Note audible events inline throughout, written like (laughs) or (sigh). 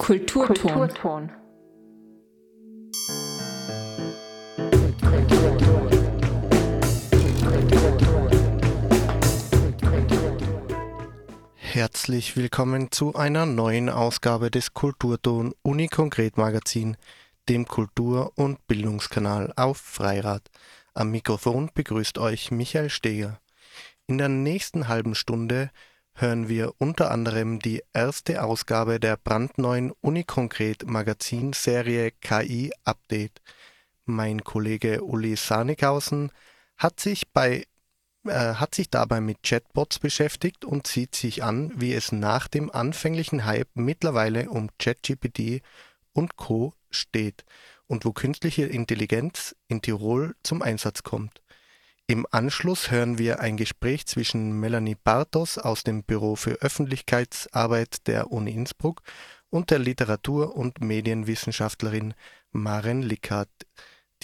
Kulturton. Kulturton. Herzlich willkommen zu einer neuen Ausgabe des Kulturton Uni Konkret Magazin, dem Kultur- und Bildungskanal auf Freirad. Am Mikrofon begrüßt euch Michael Steger. In der nächsten halben Stunde hören wir unter anderem die erste Ausgabe der brandneuen Unikonkret Magazinserie KI Update. Mein Kollege Uli Sarnikhausen hat sich bei äh, hat sich dabei mit Chatbots beschäftigt und sieht sich an, wie es nach dem anfänglichen Hype mittlerweile um ChatGPT und Co. steht und wo künstliche Intelligenz in Tirol zum Einsatz kommt. Im Anschluss hören wir ein Gespräch zwischen Melanie Bartos aus dem Büro für Öffentlichkeitsarbeit der Uni Innsbruck und der Literatur- und Medienwissenschaftlerin Maren Lickhardt,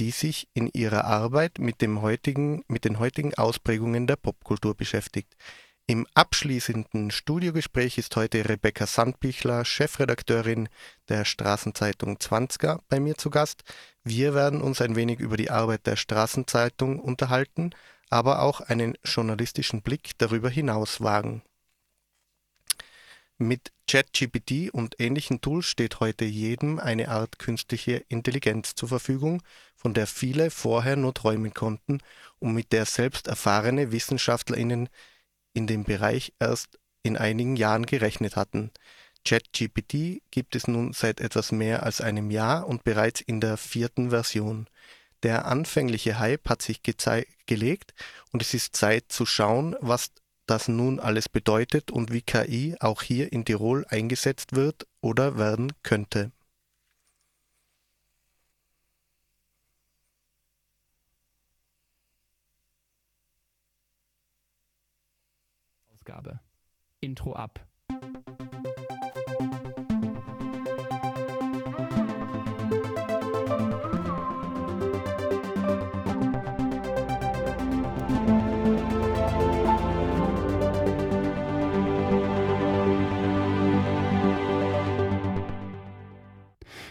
die sich in ihrer Arbeit mit, dem heutigen, mit den heutigen Ausprägungen der Popkultur beschäftigt. Im abschließenden Studiogespräch ist heute Rebecca Sandbichler, Chefredakteurin der Straßenzeitung 20er, bei mir zu Gast. Wir werden uns ein wenig über die Arbeit der Straßenzeitung unterhalten, aber auch einen journalistischen Blick darüber hinaus wagen. Mit ChatGPT und ähnlichen Tools steht heute jedem eine Art künstliche Intelligenz zur Verfügung, von der viele vorher nur träumen konnten und mit der selbst erfahrene WissenschaftlerInnen in dem Bereich erst in einigen Jahren gerechnet hatten. ChatGPT gibt es nun seit etwas mehr als einem Jahr und bereits in der vierten Version. Der anfängliche Hype hat sich gelegt und es ist Zeit zu schauen, was das nun alles bedeutet und wie KI auch hier in Tirol eingesetzt wird oder werden könnte. Ausgabe. Intro ab.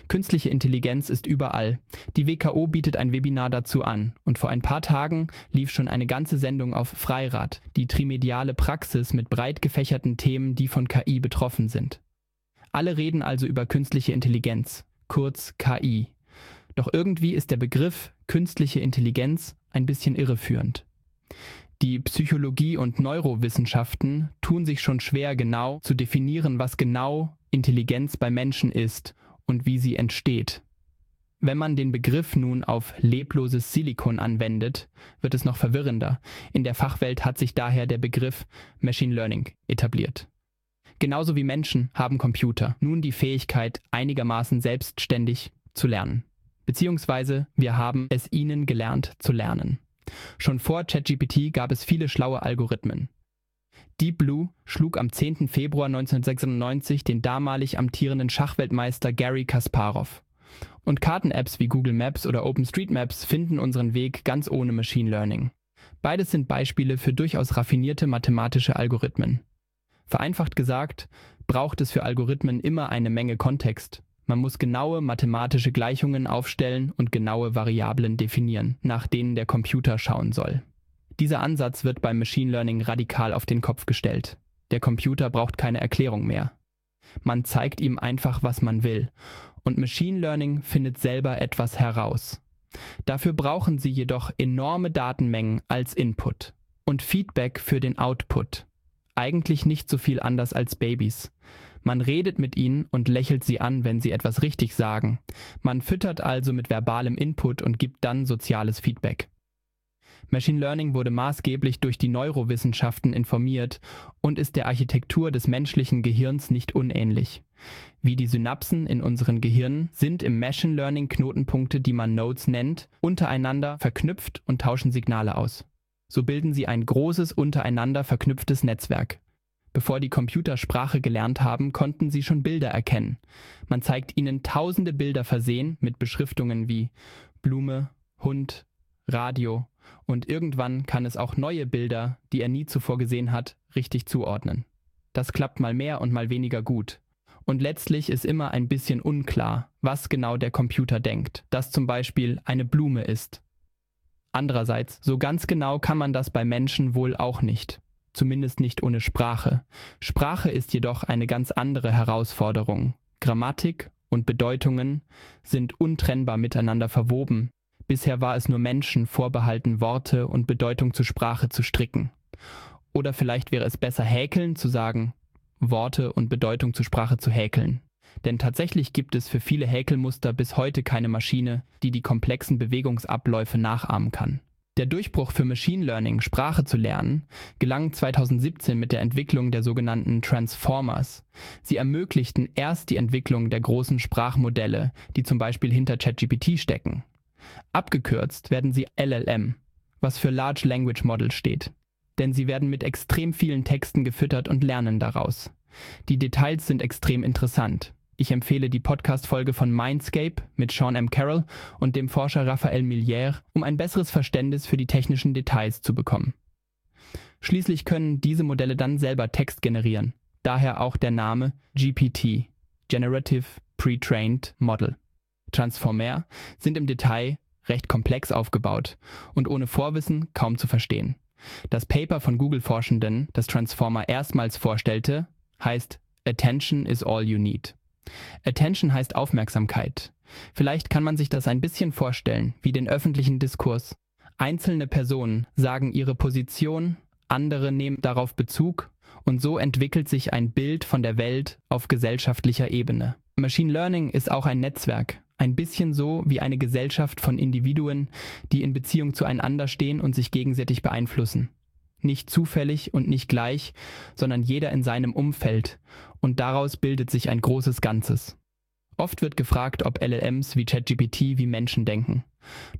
Künstliche Intelligenz ist überall. Die WKO bietet ein Webinar dazu an. Und vor ein paar Tagen lief schon eine ganze Sendung auf Freirad, die trimediale Praxis mit breit gefächerten Themen, die von KI betroffen sind. Alle reden also über künstliche Intelligenz, kurz KI. Doch irgendwie ist der Begriff künstliche Intelligenz ein bisschen irreführend. Die Psychologie und Neurowissenschaften tun sich schon schwer genau zu definieren, was genau Intelligenz bei Menschen ist und wie sie entsteht. Wenn man den Begriff nun auf lebloses Silikon anwendet, wird es noch verwirrender. In der Fachwelt hat sich daher der Begriff Machine Learning etabliert. Genauso wie Menschen haben Computer nun die Fähigkeit, einigermaßen selbstständig zu lernen. Beziehungsweise wir haben es ihnen gelernt zu lernen. Schon vor ChatGPT gab es viele schlaue Algorithmen. Deep Blue schlug am 10. Februar 1996 den damalig amtierenden Schachweltmeister Gary Kasparov. Und Karten-Apps wie Google Maps oder OpenStreetMaps finden unseren Weg ganz ohne Machine Learning. Beides sind Beispiele für durchaus raffinierte mathematische Algorithmen. Vereinfacht gesagt, braucht es für Algorithmen immer eine Menge Kontext. Man muss genaue mathematische Gleichungen aufstellen und genaue Variablen definieren, nach denen der Computer schauen soll. Dieser Ansatz wird beim Machine Learning radikal auf den Kopf gestellt. Der Computer braucht keine Erklärung mehr. Man zeigt ihm einfach, was man will. Und Machine Learning findet selber etwas heraus. Dafür brauchen sie jedoch enorme Datenmengen als Input und Feedback für den Output. Eigentlich nicht so viel anders als Babys. Man redet mit ihnen und lächelt sie an, wenn sie etwas richtig sagen. Man füttert also mit verbalem Input und gibt dann soziales Feedback. Machine Learning wurde maßgeblich durch die Neurowissenschaften informiert und ist der Architektur des menschlichen Gehirns nicht unähnlich. Wie die Synapsen in unseren Gehirnen sind im Machine Learning Knotenpunkte, die man Nodes nennt, untereinander verknüpft und tauschen Signale aus. So bilden sie ein großes untereinander verknüpftes Netzwerk. Bevor die Computer Sprache gelernt haben, konnten sie schon Bilder erkennen. Man zeigt ihnen tausende Bilder versehen mit Beschriftungen wie Blume, Hund, Radio und irgendwann kann es auch neue Bilder, die er nie zuvor gesehen hat, richtig zuordnen. Das klappt mal mehr und mal weniger gut. Und letztlich ist immer ein bisschen unklar, was genau der Computer denkt, dass zum Beispiel eine Blume ist. Andererseits, so ganz genau kann man das bei Menschen wohl auch nicht. Zumindest nicht ohne Sprache. Sprache ist jedoch eine ganz andere Herausforderung. Grammatik und Bedeutungen sind untrennbar miteinander verwoben. Bisher war es nur Menschen vorbehalten, Worte und Bedeutung zur Sprache zu stricken. Oder vielleicht wäre es besser häkeln zu sagen, Worte und Bedeutung zur Sprache zu häkeln. Denn tatsächlich gibt es für viele Häkelmuster bis heute keine Maschine, die die komplexen Bewegungsabläufe nachahmen kann. Der Durchbruch für Machine Learning, Sprache zu lernen, gelang 2017 mit der Entwicklung der sogenannten Transformers. Sie ermöglichten erst die Entwicklung der großen Sprachmodelle, die zum Beispiel hinter ChatGPT stecken. Abgekürzt werden sie LLM, was für Large Language Model steht denn sie werden mit extrem vielen Texten gefüttert und lernen daraus. Die Details sind extrem interessant. Ich empfehle die Podcast-Folge von Mindscape mit Sean M. Carroll und dem Forscher Raphael Millière, um ein besseres Verständnis für die technischen Details zu bekommen. Schließlich können diese Modelle dann selber Text generieren, daher auch der Name GPT, Generative Pre-Trained Model. Transformer sind im Detail recht komplex aufgebaut und ohne Vorwissen kaum zu verstehen. Das Paper von Google-Forschenden, das Transformer erstmals vorstellte, heißt Attention is all you need. Attention heißt Aufmerksamkeit. Vielleicht kann man sich das ein bisschen vorstellen, wie den öffentlichen Diskurs. Einzelne Personen sagen ihre Position, andere nehmen darauf Bezug und so entwickelt sich ein Bild von der Welt auf gesellschaftlicher Ebene. Machine Learning ist auch ein Netzwerk, ein bisschen so wie eine Gesellschaft von Individuen, die in Beziehung zueinander stehen und sich gegenseitig beeinflussen. Nicht zufällig und nicht gleich, sondern jeder in seinem Umfeld. Und daraus bildet sich ein großes Ganzes. Oft wird gefragt, ob LLMs wie ChatGPT wie Menschen denken.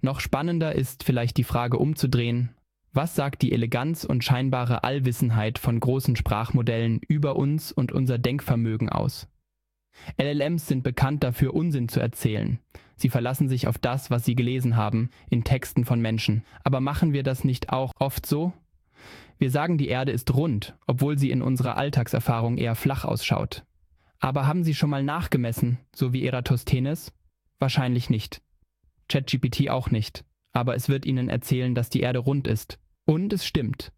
Noch spannender ist vielleicht die Frage umzudrehen, was sagt die Eleganz und scheinbare Allwissenheit von großen Sprachmodellen über uns und unser Denkvermögen aus? LLMs sind bekannt dafür, Unsinn zu erzählen. Sie verlassen sich auf das, was sie gelesen haben, in Texten von Menschen. Aber machen wir das nicht auch oft so? Wir sagen, die Erde ist rund, obwohl sie in unserer Alltagserfahrung eher flach ausschaut. Aber haben Sie schon mal nachgemessen, so wie Eratosthenes? Wahrscheinlich nicht. ChatGPT auch nicht. Aber es wird Ihnen erzählen, dass die Erde rund ist. Und es stimmt.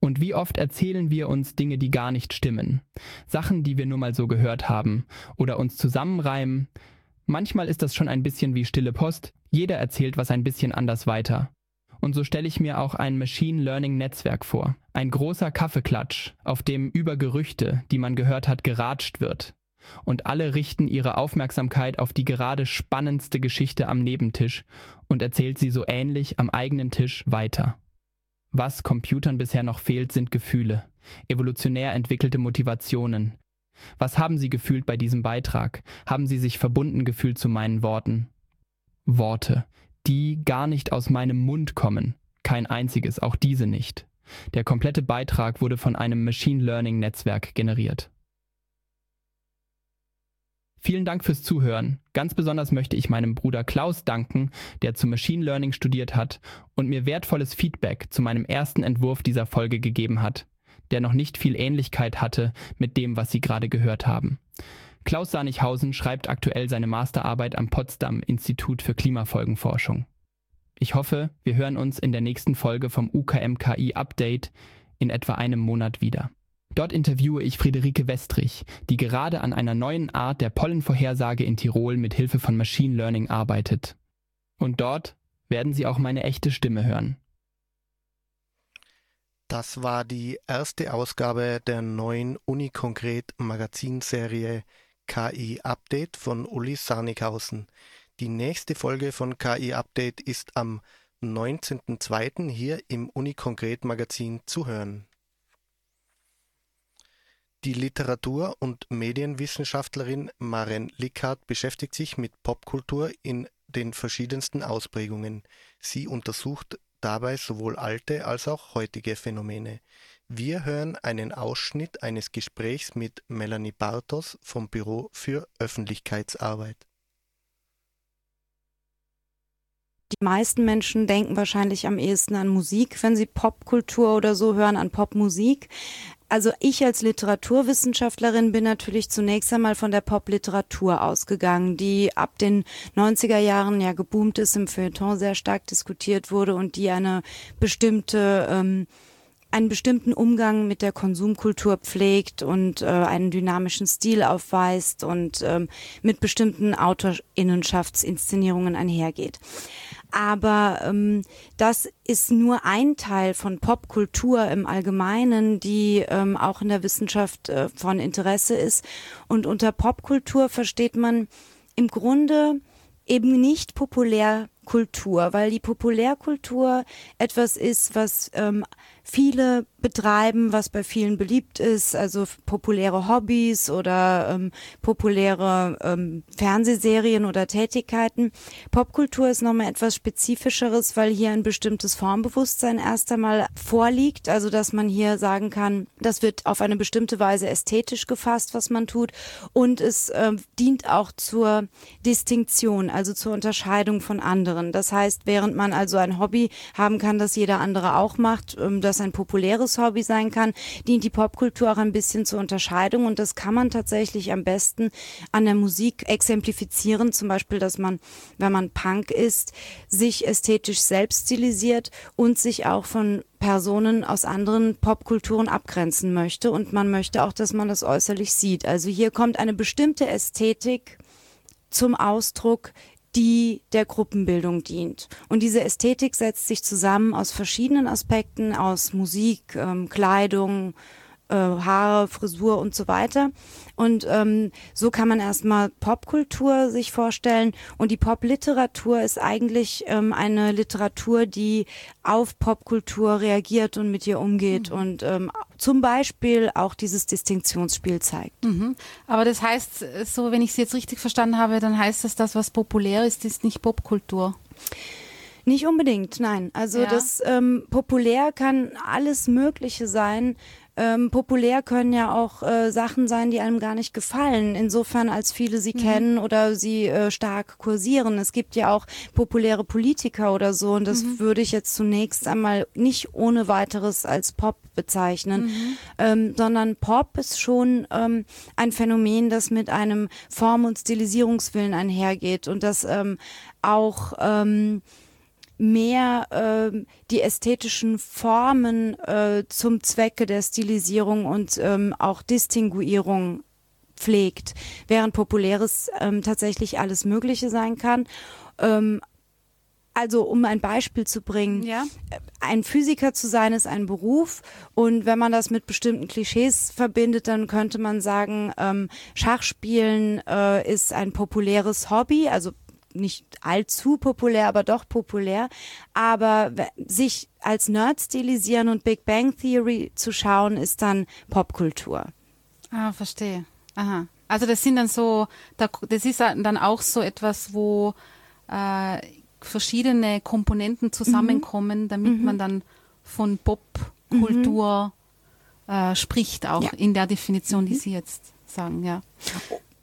Und wie oft erzählen wir uns Dinge, die gar nicht stimmen? Sachen, die wir nur mal so gehört haben oder uns zusammenreimen. Manchmal ist das schon ein bisschen wie stille Post. Jeder erzählt was ein bisschen anders weiter. Und so stelle ich mir auch ein Machine Learning Netzwerk vor. Ein großer Kaffeeklatsch, auf dem über Gerüchte, die man gehört hat, geratscht wird. Und alle richten ihre Aufmerksamkeit auf die gerade spannendste Geschichte am Nebentisch und erzählt sie so ähnlich am eigenen Tisch weiter. Was Computern bisher noch fehlt, sind Gefühle, evolutionär entwickelte Motivationen. Was haben Sie gefühlt bei diesem Beitrag? Haben Sie sich verbunden gefühlt zu meinen Worten? Worte, die gar nicht aus meinem Mund kommen. Kein einziges, auch diese nicht. Der komplette Beitrag wurde von einem Machine Learning Netzwerk generiert. Vielen Dank fürs Zuhören. Ganz besonders möchte ich meinem Bruder Klaus danken, der zu Machine Learning studiert hat und mir wertvolles Feedback zu meinem ersten Entwurf dieser Folge gegeben hat, der noch nicht viel Ähnlichkeit hatte mit dem, was Sie gerade gehört haben. Klaus Sanichhausen schreibt aktuell seine Masterarbeit am Potsdam Institut für Klimafolgenforschung. Ich hoffe, wir hören uns in der nächsten Folge vom UKMKI Update in etwa einem Monat wieder. Dort interviewe ich Friederike Westrich, die gerade an einer neuen Art der Pollenvorhersage in Tirol mit Hilfe von Machine Learning arbeitet. Und dort werden Sie auch meine echte Stimme hören. Das war die erste Ausgabe der neuen Unikonkret Magazinserie KI Update von Uli Sarnikhausen. Die nächste Folge von KI Update ist am 19.02. hier im Unikonkret Magazin zu hören. Die Literatur- und Medienwissenschaftlerin Maren Lickhardt beschäftigt sich mit Popkultur in den verschiedensten Ausprägungen. Sie untersucht dabei sowohl alte als auch heutige Phänomene. Wir hören einen Ausschnitt eines Gesprächs mit Melanie Bartos vom Büro für Öffentlichkeitsarbeit. Die meisten Menschen denken wahrscheinlich am ehesten an Musik, wenn sie Popkultur oder so hören, an Popmusik. Also ich als Literaturwissenschaftlerin bin natürlich zunächst einmal von der Popliteratur ausgegangen, die ab den 90er Jahren ja geboomt ist, im Feuilleton sehr stark diskutiert wurde und die eine bestimmte ähm, einen bestimmten Umgang mit der Konsumkultur pflegt und äh, einen dynamischen Stil aufweist und ähm, mit bestimmten Autorinnenschaftsinszenierungen einhergeht. Aber ähm, das ist nur ein Teil von Popkultur im Allgemeinen, die ähm, auch in der Wissenschaft äh, von Interesse ist. Und unter Popkultur versteht man im Grunde eben nicht Populärkultur, weil die Populärkultur etwas ist, was ähm, viele betreiben, was bei vielen beliebt ist, also populäre Hobbys oder ähm, populäre ähm, Fernsehserien oder Tätigkeiten. Popkultur ist nochmal etwas Spezifischeres, weil hier ein bestimmtes Formbewusstsein erst einmal vorliegt, also dass man hier sagen kann, das wird auf eine bestimmte Weise ästhetisch gefasst, was man tut und es äh, dient auch zur Distinktion, also zur Unterscheidung von anderen. Das heißt, während man also ein Hobby haben kann, das jeder andere auch macht, ähm, das ein populäres Hobby sein kann, dient die Popkultur auch ein bisschen zur Unterscheidung. Und das kann man tatsächlich am besten an der Musik exemplifizieren, zum Beispiel, dass man, wenn man Punk ist, sich ästhetisch selbst stilisiert und sich auch von Personen aus anderen Popkulturen abgrenzen möchte. Und man möchte auch, dass man das äußerlich sieht. Also hier kommt eine bestimmte Ästhetik zum Ausdruck, die der Gruppenbildung dient. Und diese Ästhetik setzt sich zusammen aus verschiedenen Aspekten, aus Musik, ähm, Kleidung, äh, Haare, Frisur und so weiter. Und ähm, so kann man erstmal Popkultur sich vorstellen. Und die Popliteratur ist eigentlich ähm, eine Literatur, die auf Popkultur reagiert und mit ihr umgeht mhm. und ähm, zum Beispiel auch dieses Distinktionsspiel zeigt. Mhm. Aber das heißt, so wenn ich Sie jetzt richtig verstanden habe, dann heißt das, das, was populär ist, ist nicht Popkultur. Nicht unbedingt, nein. Also ja. das ähm, populär kann alles Mögliche sein. Ähm, populär können ja auch äh, Sachen sein, die einem gar nicht gefallen, insofern als viele sie mhm. kennen oder sie äh, stark kursieren. Es gibt ja auch populäre Politiker oder so und das mhm. würde ich jetzt zunächst einmal nicht ohne weiteres als Pop bezeichnen, mhm. ähm, sondern Pop ist schon ähm, ein Phänomen, das mit einem Form- und Stilisierungswillen einhergeht und das ähm, auch ähm, mehr äh, die ästhetischen Formen äh, zum Zwecke der Stilisierung und ähm, auch Distinguierung pflegt, während populäres ähm, tatsächlich alles Mögliche sein kann. Ähm, also um ein Beispiel zu bringen, ja. ein Physiker zu sein ist ein Beruf und wenn man das mit bestimmten Klischees verbindet, dann könnte man sagen, ähm, Schachspielen äh, ist ein populäres Hobby, also nicht allzu populär, aber doch populär. Aber sich als Nerd stilisieren und Big Bang Theory zu schauen, ist dann Popkultur. Ah, verstehe. Aha. Also das sind dann so, das ist dann auch so etwas, wo äh, verschiedene Komponenten zusammenkommen, mhm. damit mhm. man dann von Popkultur mhm. äh, spricht, auch ja. in der Definition, die mhm. Sie jetzt sagen, ja.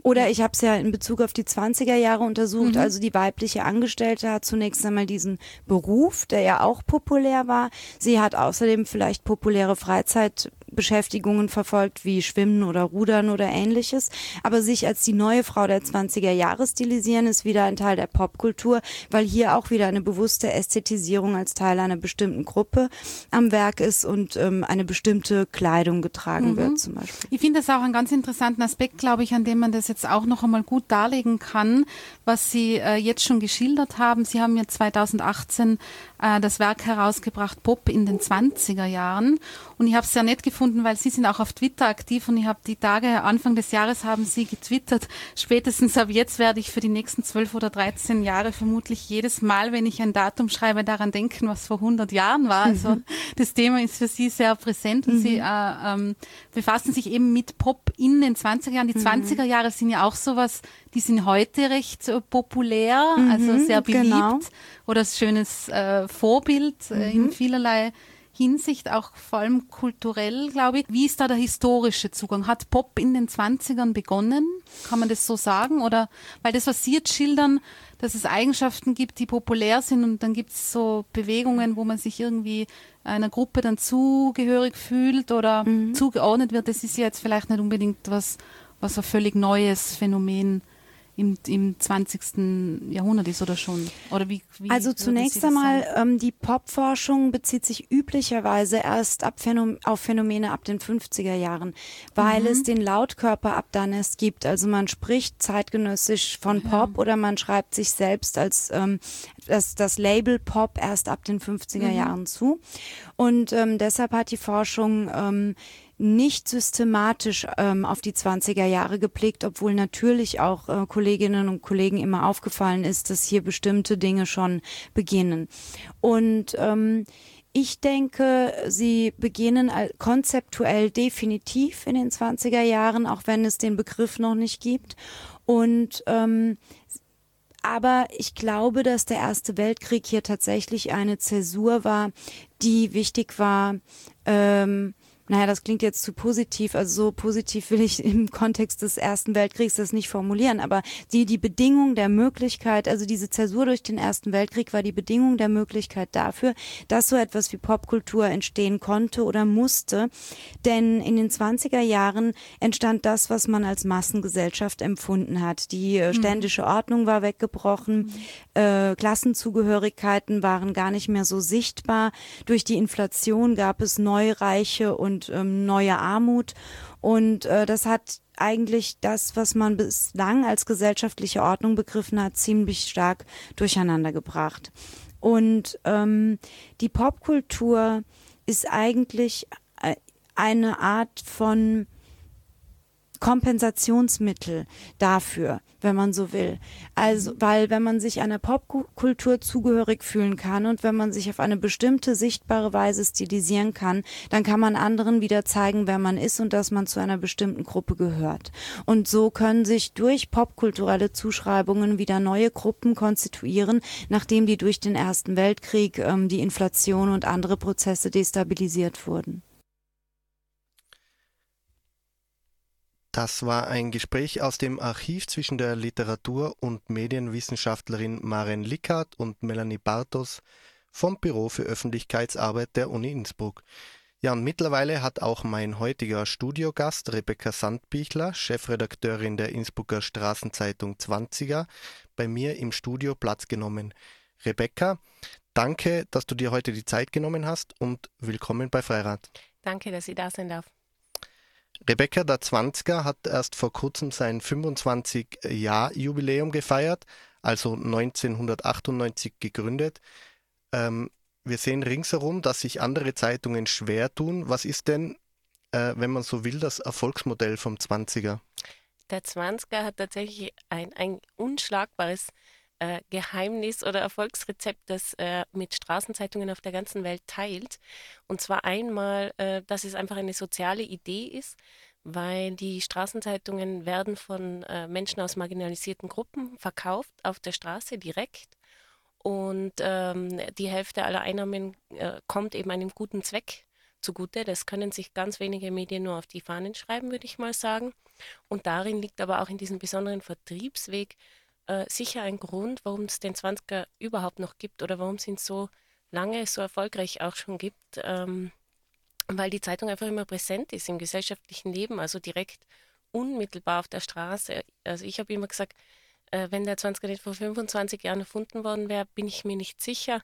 Oder ich habe es ja in Bezug auf die 20er Jahre untersucht. Mhm. Also die weibliche Angestellte hat zunächst einmal diesen Beruf, der ja auch populär war. Sie hat außerdem vielleicht populäre Freizeit Beschäftigungen verfolgt wie Schwimmen oder Rudern oder ähnliches. Aber sich als die neue Frau der 20er Jahre stilisieren, ist wieder ein Teil der Popkultur, weil hier auch wieder eine bewusste Ästhetisierung als Teil einer bestimmten Gruppe am Werk ist und ähm, eine bestimmte Kleidung getragen mhm. wird zum Beispiel. Ich finde das auch einen ganz interessanten Aspekt, glaube ich, an dem man das jetzt auch noch einmal gut darlegen kann, was Sie äh, jetzt schon geschildert haben. Sie haben ja 2018 äh, das Werk herausgebracht, Pop in den 20er Jahren. Und ich habe es sehr nett gefunden, weil Sie sind auch auf Twitter aktiv und ich habe die Tage, Anfang des Jahres haben Sie getwittert, spätestens ab jetzt werde ich für die nächsten 12 oder 13 Jahre vermutlich jedes Mal, wenn ich ein Datum schreibe, daran denken, was vor 100 Jahren war. Also mhm. das Thema ist für Sie sehr präsent und mhm. Sie äh, ähm, befassen sich eben mit Pop in den 20er Jahren. Die mhm. 20er Jahre sind ja auch sowas, die sind heute recht äh, populär, also mhm, sehr beliebt genau. Oder ein schönes äh, Vorbild äh, in mhm. vielerlei Hinsicht, auch vor allem kulturell, glaube ich. Wie ist da der historische Zugang? Hat Pop in den 20ern begonnen? Kann man das so sagen? Oder, weil das, was Sie jetzt schildern, dass es Eigenschaften gibt, die populär sind und dann gibt es so Bewegungen, wo man sich irgendwie einer Gruppe dann zugehörig fühlt oder mhm. zugeordnet wird, das ist ja jetzt vielleicht nicht unbedingt was, was ein völlig neues Phänomen im, im 20. Jahrhundert ist oder schon? Oder wie, wie also zunächst einmal, ähm, die Popforschung bezieht sich üblicherweise erst ab Phänom auf Phänomene ab den 50er Jahren, weil mhm. es den Lautkörper ab dann erst gibt. Also man spricht zeitgenössisch von Pop ja. oder man schreibt sich selbst als ähm, das, das Label Pop erst ab den 50er mhm. Jahren zu. Und ähm, deshalb hat die Forschung ähm, nicht systematisch ähm, auf die 20er Jahre geblickt, obwohl natürlich auch äh, Kolleginnen und Kollegen immer aufgefallen ist, dass hier bestimmte Dinge schon beginnen. Und ähm, ich denke, sie beginnen konzeptuell definitiv in den 20er Jahren, auch wenn es den Begriff noch nicht gibt. Und ähm, aber ich glaube, dass der Erste Weltkrieg hier tatsächlich eine Zäsur war, die wichtig war, ähm, naja, das klingt jetzt zu positiv, also so positiv will ich im Kontext des Ersten Weltkriegs das nicht formulieren, aber die, die Bedingung der Möglichkeit, also diese Zäsur durch den Ersten Weltkrieg war die Bedingung der Möglichkeit dafür, dass so etwas wie Popkultur entstehen konnte oder musste. Denn in den 20er Jahren entstand das, was man als Massengesellschaft empfunden hat. Die äh, mhm. ständische Ordnung war weggebrochen, mhm. äh, Klassenzugehörigkeiten waren gar nicht mehr so sichtbar. Durch die Inflation gab es Neureiche und und ähm, neue Armut. Und äh, das hat eigentlich das, was man bislang als gesellschaftliche Ordnung begriffen hat, ziemlich stark durcheinander gebracht. Und ähm, die Popkultur ist eigentlich äh, eine Art von Kompensationsmittel dafür, wenn man so will. Also, weil wenn man sich einer Popkultur zugehörig fühlen kann und wenn man sich auf eine bestimmte sichtbare Weise stilisieren kann, dann kann man anderen wieder zeigen, wer man ist und dass man zu einer bestimmten Gruppe gehört. Und so können sich durch popkulturelle Zuschreibungen wieder neue Gruppen konstituieren, nachdem die durch den Ersten Weltkrieg, ähm, die Inflation und andere Prozesse destabilisiert wurden. Das war ein Gespräch aus dem Archiv zwischen der Literatur- und Medienwissenschaftlerin Maren Lickert und Melanie Bartos vom Büro für Öffentlichkeitsarbeit der Uni Innsbruck. Ja, und mittlerweile hat auch mein heutiger Studiogast Rebecca Sandbichler, Chefredakteurin der Innsbrucker Straßenzeitung 20er, bei mir im Studio Platz genommen. Rebecca, danke, dass du dir heute die Zeit genommen hast und willkommen bei Freirad. Danke, dass ich da sein darf. Rebecca der Zwanziger hat erst vor kurzem sein 25-Jahr-Jubiläum gefeiert, also 1998 gegründet. Ähm, wir sehen ringsherum, dass sich andere Zeitungen schwer tun. Was ist denn, äh, wenn man so will, das Erfolgsmodell vom Zwanziger? Der Zwanziger hat tatsächlich ein, ein unschlagbares äh, Geheimnis oder Erfolgsrezept, das er mit Straßenzeitungen auf der ganzen Welt teilt. Und zwar einmal, äh, dass es einfach eine soziale Idee ist, weil die Straßenzeitungen werden von äh, Menschen aus marginalisierten Gruppen verkauft auf der Straße direkt. Und ähm, die Hälfte aller Einnahmen äh, kommt eben einem guten Zweck zugute. Das können sich ganz wenige Medien nur auf die Fahnen schreiben, würde ich mal sagen. Und darin liegt aber auch in diesem besonderen Vertriebsweg äh, sicher ein Grund, warum es den 20er überhaupt noch gibt oder warum es ihn so lange, so erfolgreich auch schon gibt, ähm, weil die Zeitung einfach immer präsent ist im gesellschaftlichen Leben, also direkt unmittelbar auf der Straße. Also ich habe immer gesagt, äh, wenn der 20er nicht vor 25 Jahren erfunden worden wäre, bin ich mir nicht sicher,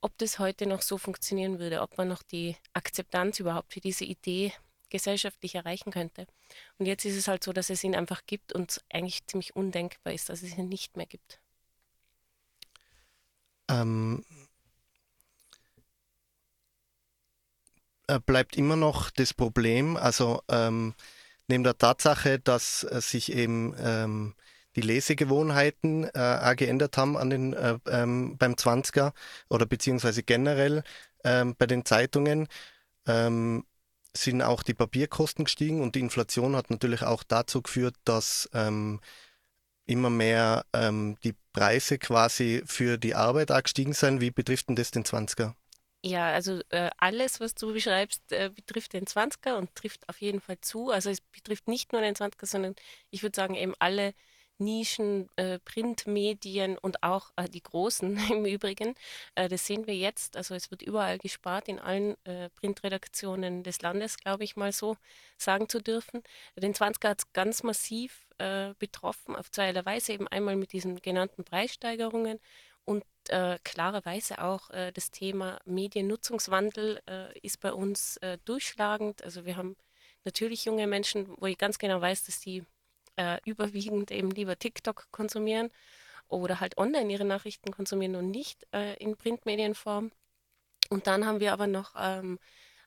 ob das heute noch so funktionieren würde, ob man noch die Akzeptanz überhaupt für diese Idee gesellschaftlich erreichen könnte. Und jetzt ist es halt so, dass es ihn einfach gibt und eigentlich ziemlich undenkbar ist, dass es ihn nicht mehr gibt. Ähm, bleibt immer noch das Problem, also ähm, neben der Tatsache, dass äh, sich eben ähm, die Lesegewohnheiten äh, geändert haben an den, äh, ähm, beim 20er oder beziehungsweise generell ähm, bei den Zeitungen, ähm, sind auch die Papierkosten gestiegen und die Inflation hat natürlich auch dazu geführt, dass ähm, immer mehr ähm, die Preise quasi für die Arbeit auch gestiegen sind. Wie betrifft denn das den 20er? Ja, also äh, alles, was du beschreibst, äh, betrifft den 20er und trifft auf jeden Fall zu. Also es betrifft nicht nur den 20er, sondern ich würde sagen eben alle Nischen, äh, Printmedien und auch äh, die großen (laughs) im Übrigen. Äh, das sehen wir jetzt. Also es wird überall gespart, in allen äh, Printredaktionen des Landes, glaube ich mal so sagen zu dürfen. Den 20er hat es ganz massiv äh, betroffen, auf zweierlei Weise, eben einmal mit diesen genannten Preissteigerungen und äh, klarerweise auch äh, das Thema Mediennutzungswandel äh, ist bei uns äh, durchschlagend. Also wir haben natürlich junge Menschen, wo ich ganz genau weiß, dass die äh, überwiegend eben lieber TikTok konsumieren oder halt online ihre Nachrichten konsumieren und nicht äh, in Printmedienform. Und dann haben wir aber noch ähm,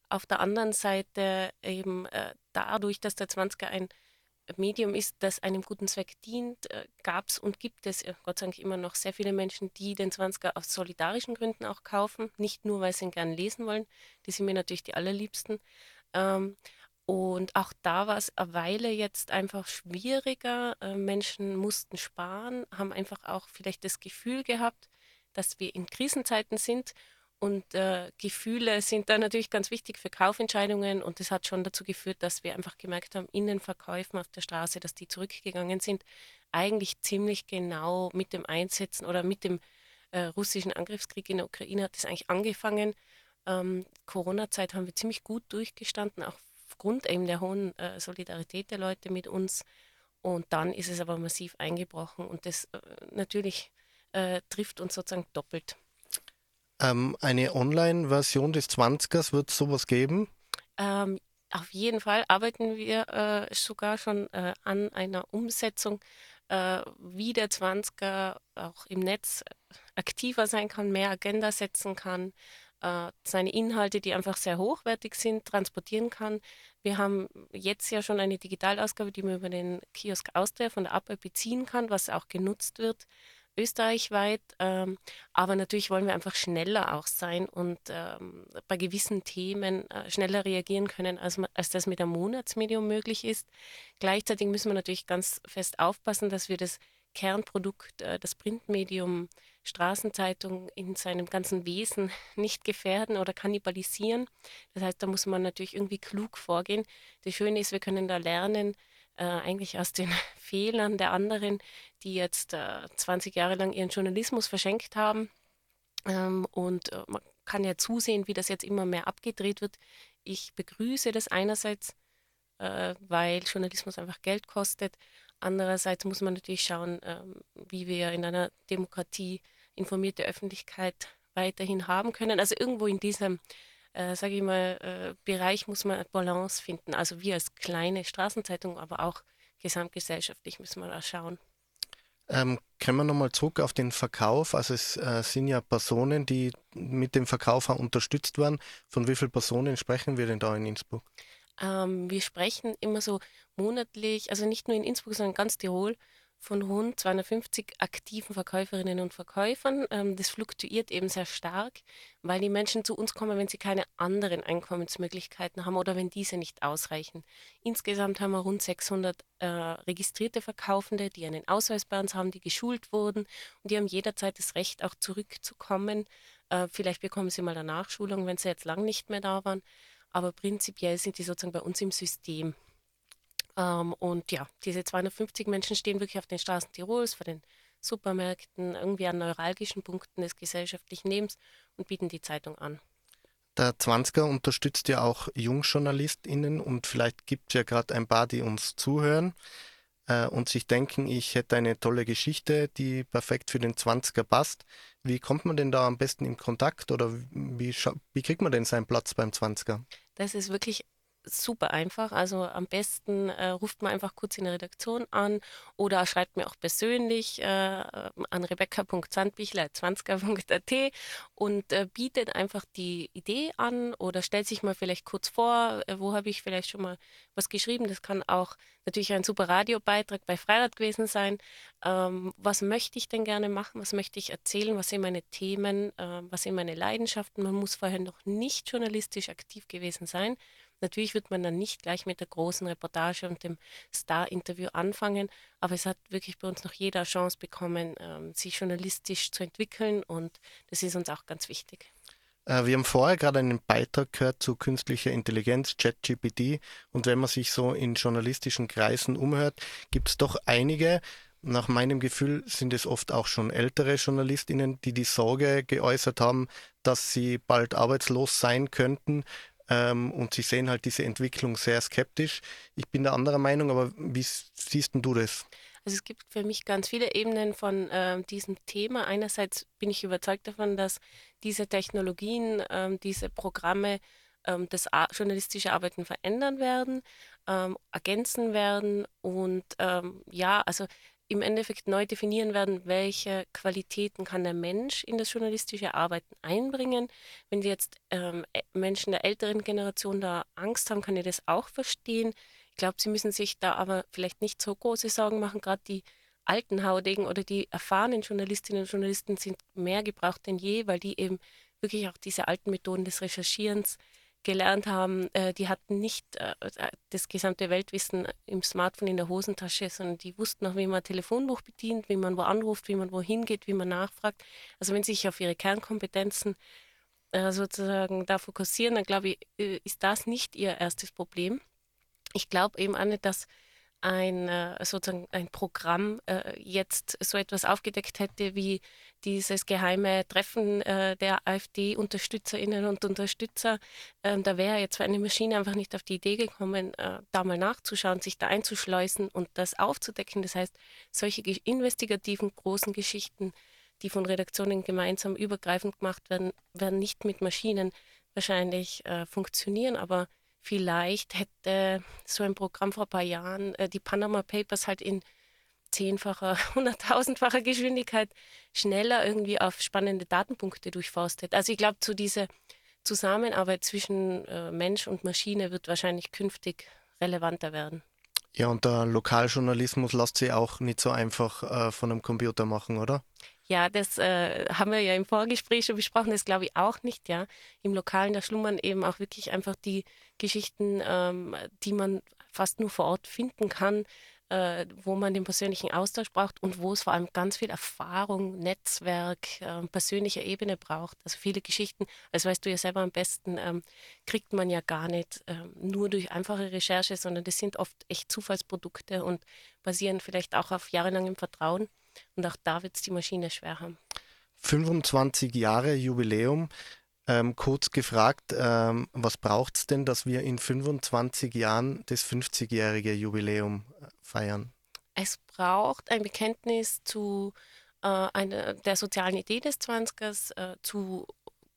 auf der anderen Seite eben dadurch, dass der 20er ein Medium ist, das einem guten Zweck dient, äh, gab es und gibt es äh, Gott sei Dank immer noch sehr viele Menschen, die den 20er aus solidarischen Gründen auch kaufen, nicht nur, weil sie ihn gerne lesen wollen, die sind mir natürlich die allerliebsten. Ähm, und auch da war es eine Weile jetzt einfach schwieriger. Äh, Menschen mussten sparen, haben einfach auch vielleicht das Gefühl gehabt, dass wir in Krisenzeiten sind und äh, Gefühle sind da natürlich ganz wichtig für Kaufentscheidungen und das hat schon dazu geführt, dass wir einfach gemerkt haben, in den Verkäufen auf der Straße, dass die zurückgegangen sind, eigentlich ziemlich genau mit dem Einsetzen oder mit dem äh, russischen Angriffskrieg in der Ukraine hat es eigentlich angefangen. Ähm, Corona-Zeit haben wir ziemlich gut durchgestanden, auch aufgrund eben der hohen äh, Solidarität der Leute mit uns. Und dann ist es aber massiv eingebrochen und das äh, natürlich äh, trifft uns sozusagen doppelt. Ähm, eine Online-Version des 20ers wird es sowas geben? Ähm, auf jeden Fall arbeiten wir äh, sogar schon äh, an einer Umsetzung, äh, wie der 20er auch im Netz aktiver sein kann, mehr Agenda setzen kann, äh, seine Inhalte, die einfach sehr hochwertig sind, transportieren kann. Wir haben jetzt ja schon eine Digitalausgabe, die man über den Kiosk Austria von der App beziehen kann, was auch genutzt wird österreichweit. Ähm, aber natürlich wollen wir einfach schneller auch sein und ähm, bei gewissen Themen äh, schneller reagieren können, als, als das mit einem Monatsmedium möglich ist. Gleichzeitig müssen wir natürlich ganz fest aufpassen, dass wir das Kernprodukt, äh, das Printmedium Straßenzeitung in seinem ganzen Wesen (laughs) nicht gefährden oder kannibalisieren. Das heißt, da muss man natürlich irgendwie klug vorgehen. Das Schöne ist, wir können da lernen, äh, eigentlich aus den (laughs) Fehlern der anderen, die jetzt äh, 20 Jahre lang ihren Journalismus verschenkt haben. Ähm, und äh, man kann ja zusehen, wie das jetzt immer mehr abgedreht wird. Ich begrüße das einerseits, äh, weil Journalismus einfach Geld kostet. Andererseits muss man natürlich schauen, ähm, wie wir in einer Demokratie informierte Öffentlichkeit weiterhin haben können. Also irgendwo in diesem äh, sage ich mal, äh, Bereich muss man Balance finden. Also wir als kleine Straßenzeitung, aber auch gesamtgesellschaftlich müssen wir da schauen. Ähm, kommen wir nochmal zurück auf den Verkauf. Also es äh, sind ja Personen, die mit dem Verkauf unterstützt werden. Von wie vielen Personen sprechen wir denn da in Innsbruck? Ähm, wir sprechen immer so monatlich, also nicht nur in Innsbruck, sondern ganz Tirol, von rund 250 aktiven Verkäuferinnen und Verkäufern. Ähm, das fluktuiert eben sehr stark, weil die Menschen zu uns kommen, wenn sie keine anderen Einkommensmöglichkeiten haben oder wenn diese nicht ausreichen. Insgesamt haben wir rund 600 äh, registrierte Verkaufende, die einen Ausweis bei uns haben, die geschult wurden und die haben jederzeit das Recht, auch zurückzukommen. Äh, vielleicht bekommen sie mal eine Nachschulung, wenn sie jetzt lang nicht mehr da waren. Aber prinzipiell sind die sozusagen bei uns im System. Ähm, und ja, diese 250 Menschen stehen wirklich auf den Straßen Tirols, vor den Supermärkten, irgendwie an neuralgischen Punkten des gesellschaftlichen Lebens und bieten die Zeitung an. Der 20er unterstützt ja auch JungjournalistInnen und vielleicht gibt es ja gerade ein paar, die uns zuhören äh, und sich denken, ich hätte eine tolle Geschichte, die perfekt für den 20er passt. Wie kommt man denn da am besten in Kontakt oder wie, wie kriegt man denn seinen Platz beim 20er? Das ist wirklich super einfach. Also am besten äh, ruft man einfach kurz in der Redaktion an oder schreibt mir auch persönlich äh, an rebecca.sandbichler20er.at und äh, bietet einfach die Idee an oder stellt sich mal vielleicht kurz vor, äh, wo habe ich vielleicht schon mal was geschrieben. Das kann auch natürlich ein super Radiobeitrag bei Freirad gewesen sein. Ähm, was möchte ich denn gerne machen? Was möchte ich erzählen? Was sind meine Themen? Äh, was sind meine Leidenschaften? Man muss vorher noch nicht journalistisch aktiv gewesen sein. Natürlich wird man dann nicht gleich mit der großen Reportage und dem Star-Interview anfangen, aber es hat wirklich bei uns noch jeder Chance bekommen, ähm, sich journalistisch zu entwickeln und das ist uns auch ganz wichtig. Äh, wir haben vorher gerade einen Beitrag gehört zu künstlicher Intelligenz, ChatGPT. Und wenn man sich so in journalistischen Kreisen umhört, gibt es doch einige, nach meinem Gefühl sind es oft auch schon ältere Journalistinnen, die die Sorge geäußert haben, dass sie bald arbeitslos sein könnten. Ähm, und sie sehen halt diese Entwicklung sehr skeptisch. Ich bin der anderer Meinung, aber wie siehst du das? Also es gibt für mich ganz viele Ebenen von äh, diesem Thema. Einerseits bin ich überzeugt davon, dass diese Technologien, äh, diese Programme ähm, das journalistische Arbeiten verändern werden, ähm, ergänzen werden und ähm, ja, also im Endeffekt neu definieren werden, welche Qualitäten kann der Mensch in das journalistische Arbeiten einbringen. Wenn jetzt ähm, Menschen der älteren Generation da Angst haben, kann ich das auch verstehen. Ich glaube, sie müssen sich da aber vielleicht nicht so große Sorgen machen. Gerade die alten Haudegen oder die erfahrenen Journalistinnen und Journalisten sind mehr gebraucht denn je, weil die eben wirklich auch diese alten Methoden des Recherchierens gelernt haben, äh, die hatten nicht äh, äh, das gesamte Weltwissen im Smartphone in der Hosentasche, sondern die wussten auch, wie man ein Telefonbuch bedient, wie man wo anruft, wie man wohin geht, wie man nachfragt. Also wenn sie sich auf ihre Kernkompetenzen äh, sozusagen da fokussieren, dann glaube ich, äh, ist das nicht ihr erstes Problem. Ich glaube eben auch nicht, dass ein äh, sozusagen ein Programm äh, jetzt so etwas aufgedeckt hätte wie dieses geheime Treffen äh, der AfD-Unterstützerinnen und Unterstützer. Ähm, da wäre jetzt eine Maschine einfach nicht auf die Idee gekommen, da mal nachzuschauen, sich da einzuschleusen und das aufzudecken. Das heißt, solche investigativen großen Geschichten, die von Redaktionen gemeinsam übergreifend gemacht werden, werden nicht mit Maschinen wahrscheinlich funktionieren, aber vielleicht hätte so ein Programm vor ein paar Jahren äh, die Panama Papers halt in zehnfacher, (laughs) hunderttausendfacher Geschwindigkeit schneller irgendwie auf spannende Datenpunkte durchforstet. Also ich glaube, zu dieser Zusammenarbeit zwischen äh, Mensch und Maschine wird wahrscheinlich künftig relevanter werden. Ja, und der Lokaljournalismus lässt sich auch nicht so einfach äh, von einem Computer machen, oder? Ja, das äh, haben wir ja im Vorgespräch schon besprochen, das glaube ich auch nicht, ja. Im Lokalen, da schlummern eben auch wirklich einfach die Geschichten, ähm, die man fast nur vor Ort finden kann, äh, wo man den persönlichen Austausch braucht und wo es vor allem ganz viel Erfahrung, Netzwerk, äh, persönliche Ebene braucht. Also viele Geschichten, das weißt du ja selber am besten, ähm, kriegt man ja gar nicht ähm, nur durch einfache Recherche, sondern das sind oft echt Zufallsprodukte und basieren vielleicht auch auf jahrelangem Vertrauen. Und auch da wird es die Maschine schwer haben. 25 Jahre Jubiläum. Ähm, kurz gefragt, ähm, was braucht es denn, dass wir in 25 Jahren das 50-jährige Jubiläum äh, feiern? Es braucht ein Bekenntnis zu äh, einer, der sozialen Idee des 20ers, äh, zu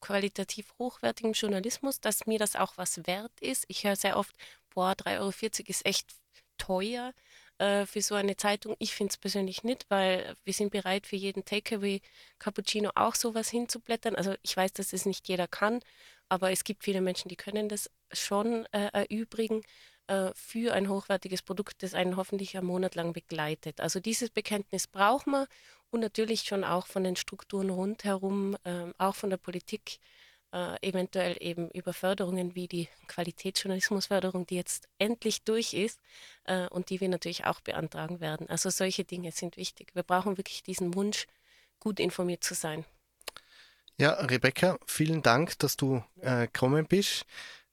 qualitativ hochwertigem Journalismus, dass mir das auch was wert ist. Ich höre sehr oft, boah, 3,40 Euro ist echt teuer äh, für so eine Zeitung. Ich finde es persönlich nicht, weil wir sind bereit, für jeden Takeaway Cappuccino auch sowas hinzublättern. Also ich weiß, dass es nicht jeder kann, aber es gibt viele Menschen, die können das schon äh, erübrigen äh, für ein hochwertiges Produkt, das einen hoffentlich einen Monat lang begleitet. Also dieses Bekenntnis braucht man und natürlich schon auch von den Strukturen rundherum, äh, auch von der Politik äh, eventuell eben über Förderungen wie die Qualitätsjournalismusförderung, die jetzt endlich durch ist äh, und die wir natürlich auch beantragen werden. Also solche Dinge sind wichtig. Wir brauchen wirklich diesen Wunsch, gut informiert zu sein. Ja, Rebecca, vielen Dank, dass du äh, gekommen bist.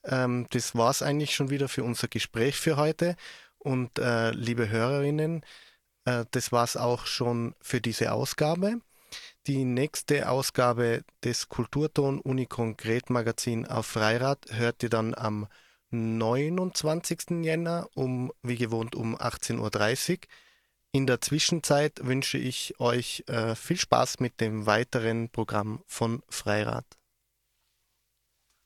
Ähm, das war es eigentlich schon wieder für unser Gespräch für heute. Und äh, liebe Hörerinnen, äh, das war es auch schon für diese Ausgabe. Die nächste Ausgabe des Kulturton Uni Konkret Magazin auf Freirad hört ihr dann am 29. Jänner um, wie gewohnt, um 18.30 Uhr. In der Zwischenzeit wünsche ich euch äh, viel Spaß mit dem weiteren Programm von Freirad.